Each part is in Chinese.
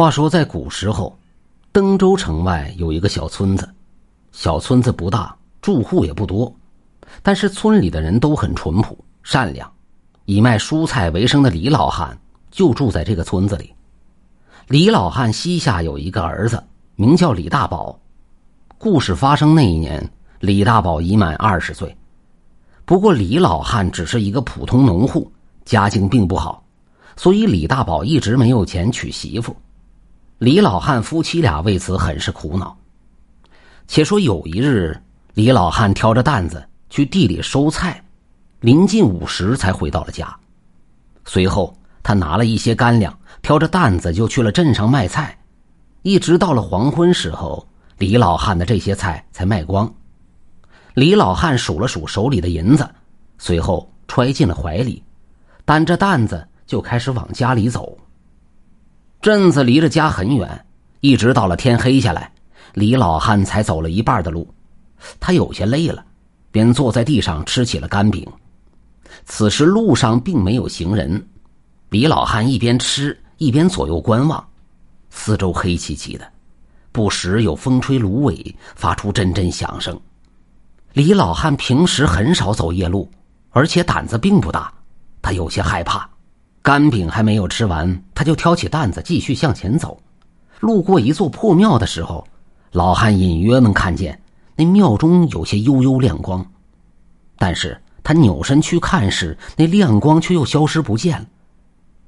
话说，在古时候，登州城外有一个小村子，小村子不大，住户也不多，但是村里的人都很淳朴善良。以卖蔬菜为生的李老汉就住在这个村子里。李老汉膝下有一个儿子，名叫李大宝。故事发生那一年，李大宝已满二十岁。不过，李老汉只是一个普通农户，家境并不好，所以李大宝一直没有钱娶媳妇。李老汉夫妻俩为此很是苦恼。且说有一日，李老汉挑着担子去地里收菜，临近午时才回到了家。随后，他拿了一些干粮，挑着担子就去了镇上卖菜。一直到了黄昏时候，李老汉的这些菜才卖光。李老汉数了数手里的银子，随后揣进了怀里，担着担子就开始往家里走。镇子离着家很远，一直到了天黑下来，李老汉才走了一半的路。他有些累了，便坐在地上吃起了干饼。此时路上并没有行人，李老汉一边吃一边左右观望，四周黑漆漆的，不时有风吹芦苇，发出阵阵响声。李老汉平时很少走夜路，而且胆子并不大，他有些害怕。干饼还没有吃完，他就挑起担子继续向前走。路过一座破庙的时候，老汉隐约能看见那庙中有些幽幽亮光，但是他扭身去看时，那亮光却又消失不见了。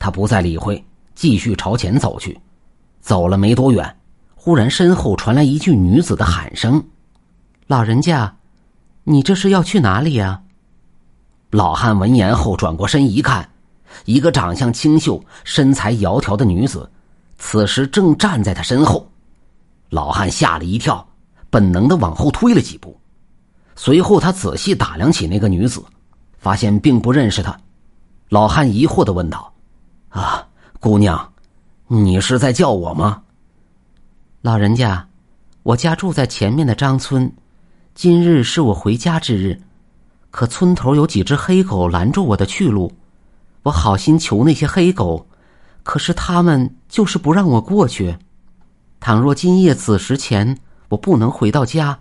他不再理会，继续朝前走去。走了没多远，忽然身后传来一句女子的喊声：“老人家，你这是要去哪里呀？”老汉闻言后转过身一看。一个长相清秀、身材窈窕的女子，此时正站在他身后。老汉吓了一跳，本能的往后退了几步。随后他仔细打量起那个女子，发现并不认识她。老汉疑惑的问道：“啊，姑娘，你是在叫我吗？”老人家，我家住在前面的张村，今日是我回家之日，可村头有几只黑狗拦住我的去路。我好心求那些黑狗，可是他们就是不让我过去。倘若今夜子时前我不能回到家，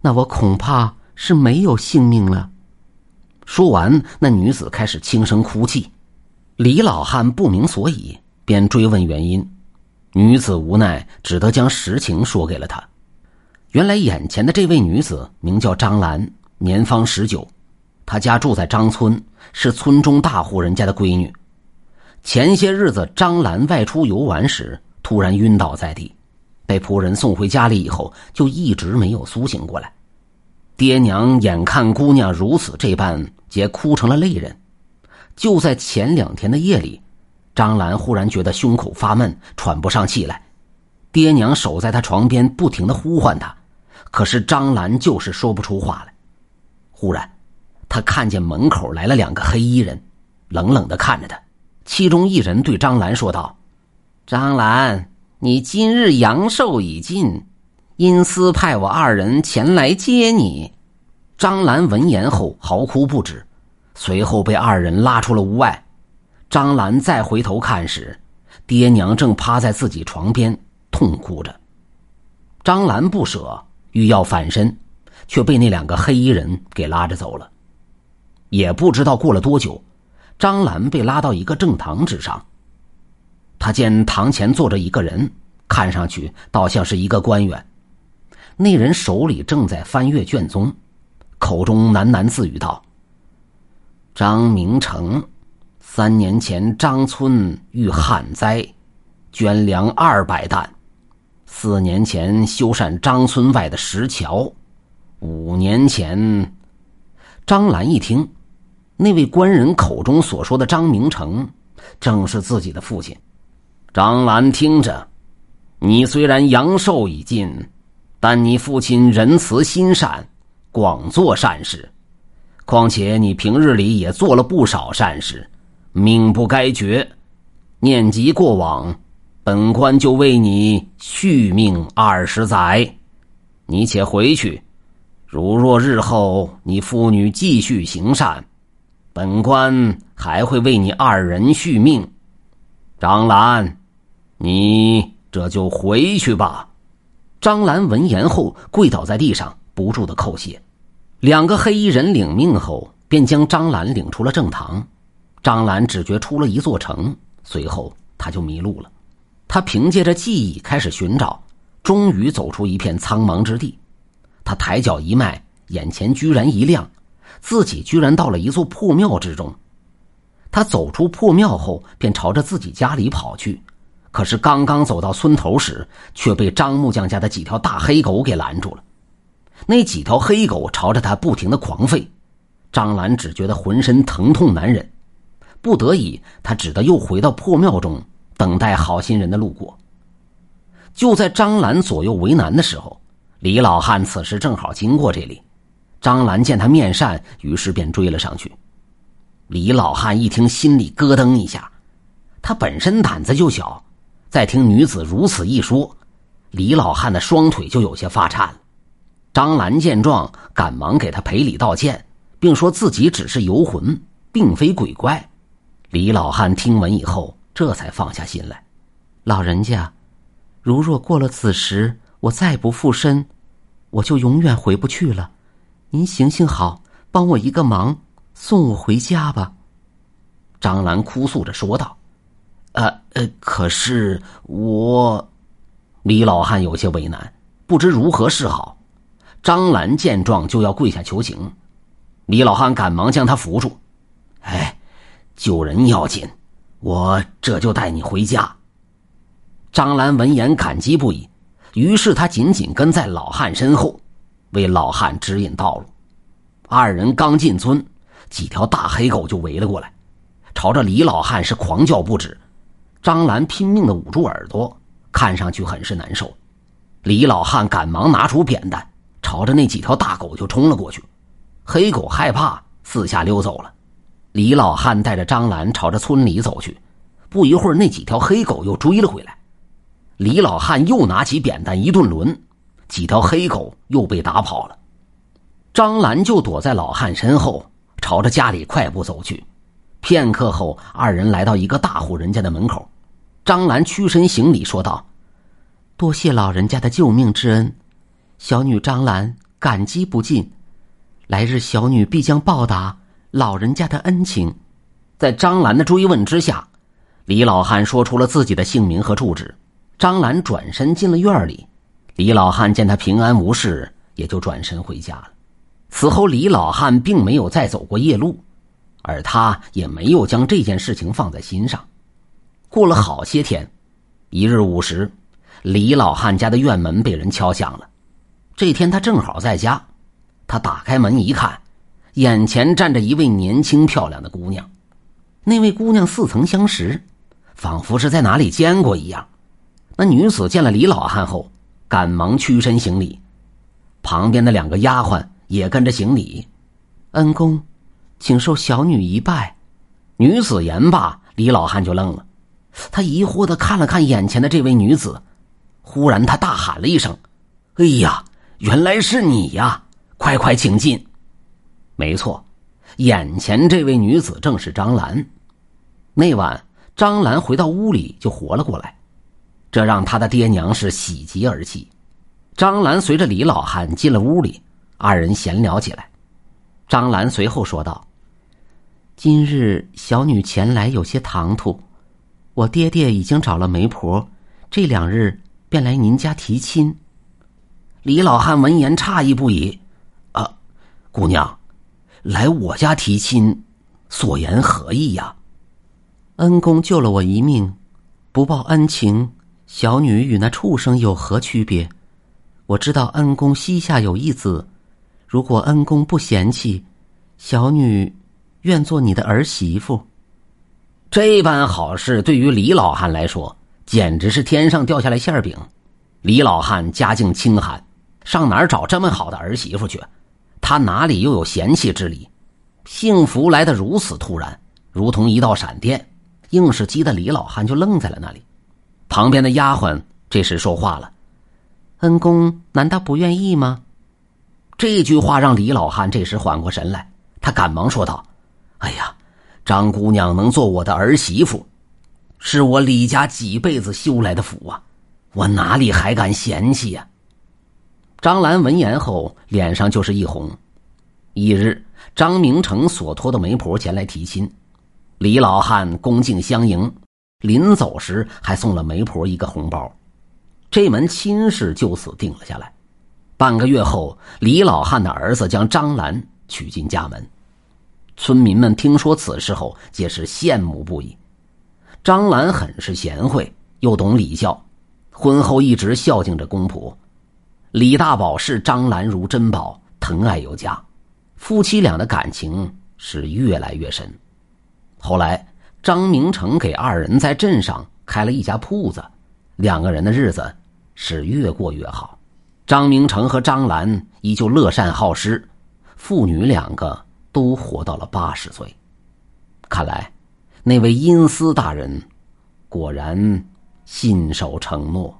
那我恐怕是没有性命了。说完，那女子开始轻声哭泣。李老汉不明所以，便追问原因。女子无奈，只得将实情说给了他。原来，眼前的这位女子名叫张兰，年方十九。他家住在张村，是村中大户人家的闺女。前些日子，张兰外出游玩时，突然晕倒在地，被仆人送回家里以后，就一直没有苏醒过来。爹娘眼看姑娘如此这般，皆哭成了泪人。就在前两天的夜里，张兰忽然觉得胸口发闷，喘不上气来。爹娘守在她床边，不停的呼唤她，可是张兰就是说不出话来。忽然。他看见门口来了两个黑衣人，冷冷的看着他。其中一人对张兰说道：“张兰，你今日阳寿已尽，阴司派我二人前来接你。”张兰闻言后嚎哭不止，随后被二人拉出了屋外。张兰再回头看时，爹娘正趴在自己床边痛哭着。张兰不舍，欲要反身，却被那两个黑衣人给拉着走了。也不知道过了多久，张兰被拉到一个正堂之上。他见堂前坐着一个人，看上去倒像是一个官员。那人手里正在翻阅卷宗，口中喃喃自语道：“张明成，三年前张村遇旱灾，捐粮二百担；四年前修缮张村外的石桥；五年前……”张兰一听。那位官人口中所说的张明成，正是自己的父亲。张兰听着，你虽然阳寿已尽，但你父亲仁慈心善，广做善事。况且你平日里也做了不少善事，命不该绝。念及过往，本官就为你续命二十载。你且回去。如若日后你父女继续行善，本官还会为你二人续命，张兰，你这就回去吧。张兰闻言后跪倒在地上，不住的叩谢。两个黑衣人领命后，便将张兰领出了正堂。张兰只觉出了一座城，随后他就迷路了。他凭借着记忆开始寻找，终于走出一片苍茫之地。他抬脚一迈，眼前居然一亮，自己居然到了一座破庙之中。他走出破庙后，便朝着自己家里跑去。可是刚刚走到村头时，却被张木匠家的几条大黑狗给拦住了。那几条黑狗朝着他不停的狂吠，张兰只觉得浑身疼痛难忍，不得已，他只得又回到破庙中，等待好心人的路过。就在张兰左右为难的时候，李老汉此时正好经过这里。张兰见他面善，于是便追了上去。李老汉一听，心里咯噔一下，他本身胆子就小。再听女子如此一说，李老汉的双腿就有些发颤了。张兰见状，赶忙给他赔礼道歉，并说自己只是游魂，并非鬼怪。李老汉听闻以后，这才放下心来。老人家，如若过了此时，我再不附身，我就永远回不去了。您行行好，帮我一个忙，送我回家吧。张兰哭诉着说道。呃呃，可是我，李老汉有些为难，不知如何是好。张兰见状就要跪下求情，李老汉赶忙将他扶住。哎，救人要紧，我这就带你回家。张兰闻言感激不已，于是他紧紧跟在老汉身后，为老汉指引道路。二人刚进村，几条大黑狗就围了过来，朝着李老汉是狂叫不止。张兰拼命的捂住耳朵，看上去很是难受。李老汉赶忙拿出扁担，朝着那几条大狗就冲了过去。黑狗害怕，四下溜走了。李老汉带着张兰朝着村里走去。不一会儿，那几条黑狗又追了回来。李老汉又拿起扁担一顿抡，几条黑狗又被打跑了。张兰就躲在老汉身后，朝着家里快步走去。片刻后，二人来到一个大户人家的门口。张兰屈身行礼，说道：“多谢老人家的救命之恩，小女张兰感激不尽。来日小女必将报答老人家的恩情。”在张兰的追问之下，李老汉说出了自己的姓名和住址。张兰转身进了院里，李老汉见他平安无事，也就转身回家了。此后，李老汉并没有再走过夜路，而他也没有将这件事情放在心上。过了好些天，一日午时，李老汉家的院门被人敲响了。这天他正好在家，他打开门一看，眼前站着一位年轻漂亮的姑娘。那位姑娘似曾相识，仿佛是在哪里见过一样。那女子见了李老汉后，赶忙屈身行礼，旁边的两个丫鬟也跟着行礼：“恩公，请受小女一拜。”女子言罢，李老汉就愣了。他疑惑的看了看眼前的这位女子，忽然他大喊了一声：“哎呀，原来是你呀！快快请进。”没错，眼前这位女子正是张兰。那晚，张兰回到屋里就活了过来，这让他的爹娘是喜极而泣。张兰随着李老汉进了屋里，二人闲聊起来。张兰随后说道：“今日小女前来有些唐突。”我爹爹已经找了媒婆，这两日便来您家提亲。李老汉闻言诧异不已：“啊，姑娘，来我家提亲，所言何意呀？”恩公救了我一命，不报恩情，小女与那畜生有何区别？我知道恩公膝下有一子，如果恩公不嫌弃，小女愿做你的儿媳妇。这般好事对于李老汉来说，简直是天上掉下来馅饼。李老汉家境清寒，上哪儿找这么好的儿媳妇去？他哪里又有嫌弃之理？幸福来得如此突然，如同一道闪电，硬是激得李老汉就愣在了那里。旁边的丫鬟这时说话了：“恩公难道不愿意吗？”这句话让李老汉这时缓过神来，他赶忙说道：“哎呀！”张姑娘能做我的儿媳妇，是我李家几辈子修来的福啊！我哪里还敢嫌弃呀？张兰闻言后，脸上就是一红。一日，张明成所托的媒婆前来提亲，李老汉恭敬相迎，临走时还送了媒婆一个红包。这门亲事就此定了下来。半个月后，李老汉的儿子将张兰娶进家门。村民们听说此事后，皆是羡慕不已。张兰很是贤惠，又懂礼教，婚后一直孝敬着公婆。李大宝视张兰如珍宝，疼爱有加，夫妻俩的感情是越来越深。后来，张明成给二人在镇上开了一家铺子，两个人的日子是越过越好。张明成和张兰依旧乐善好施，父女两个都活到了八十岁。看来，那位阴司大人果然信守承诺。